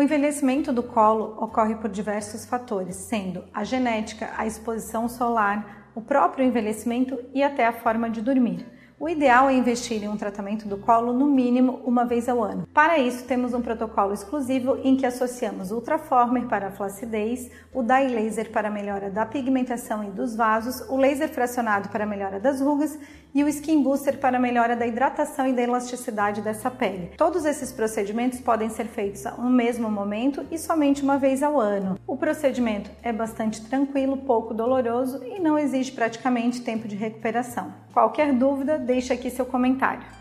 O envelhecimento do colo ocorre por diversos fatores, sendo a genética, a exposição solar, o próprio envelhecimento e até a forma de dormir. O ideal é investir em um tratamento do colo no mínimo uma vez ao ano. Para isso, temos um protocolo exclusivo em que associamos o Ultraformer para a flacidez, o Dye Laser para a melhora da pigmentação e dos vasos, o laser fracionado para a melhora das rugas e o Skin Booster para a melhora da hidratação e da elasticidade dessa pele. Todos esses procedimentos podem ser feitos no mesmo momento e somente uma vez ao ano. O procedimento é bastante tranquilo, pouco doloroso e não exige praticamente tempo de recuperação. Qualquer dúvida, deixe aqui seu comentário.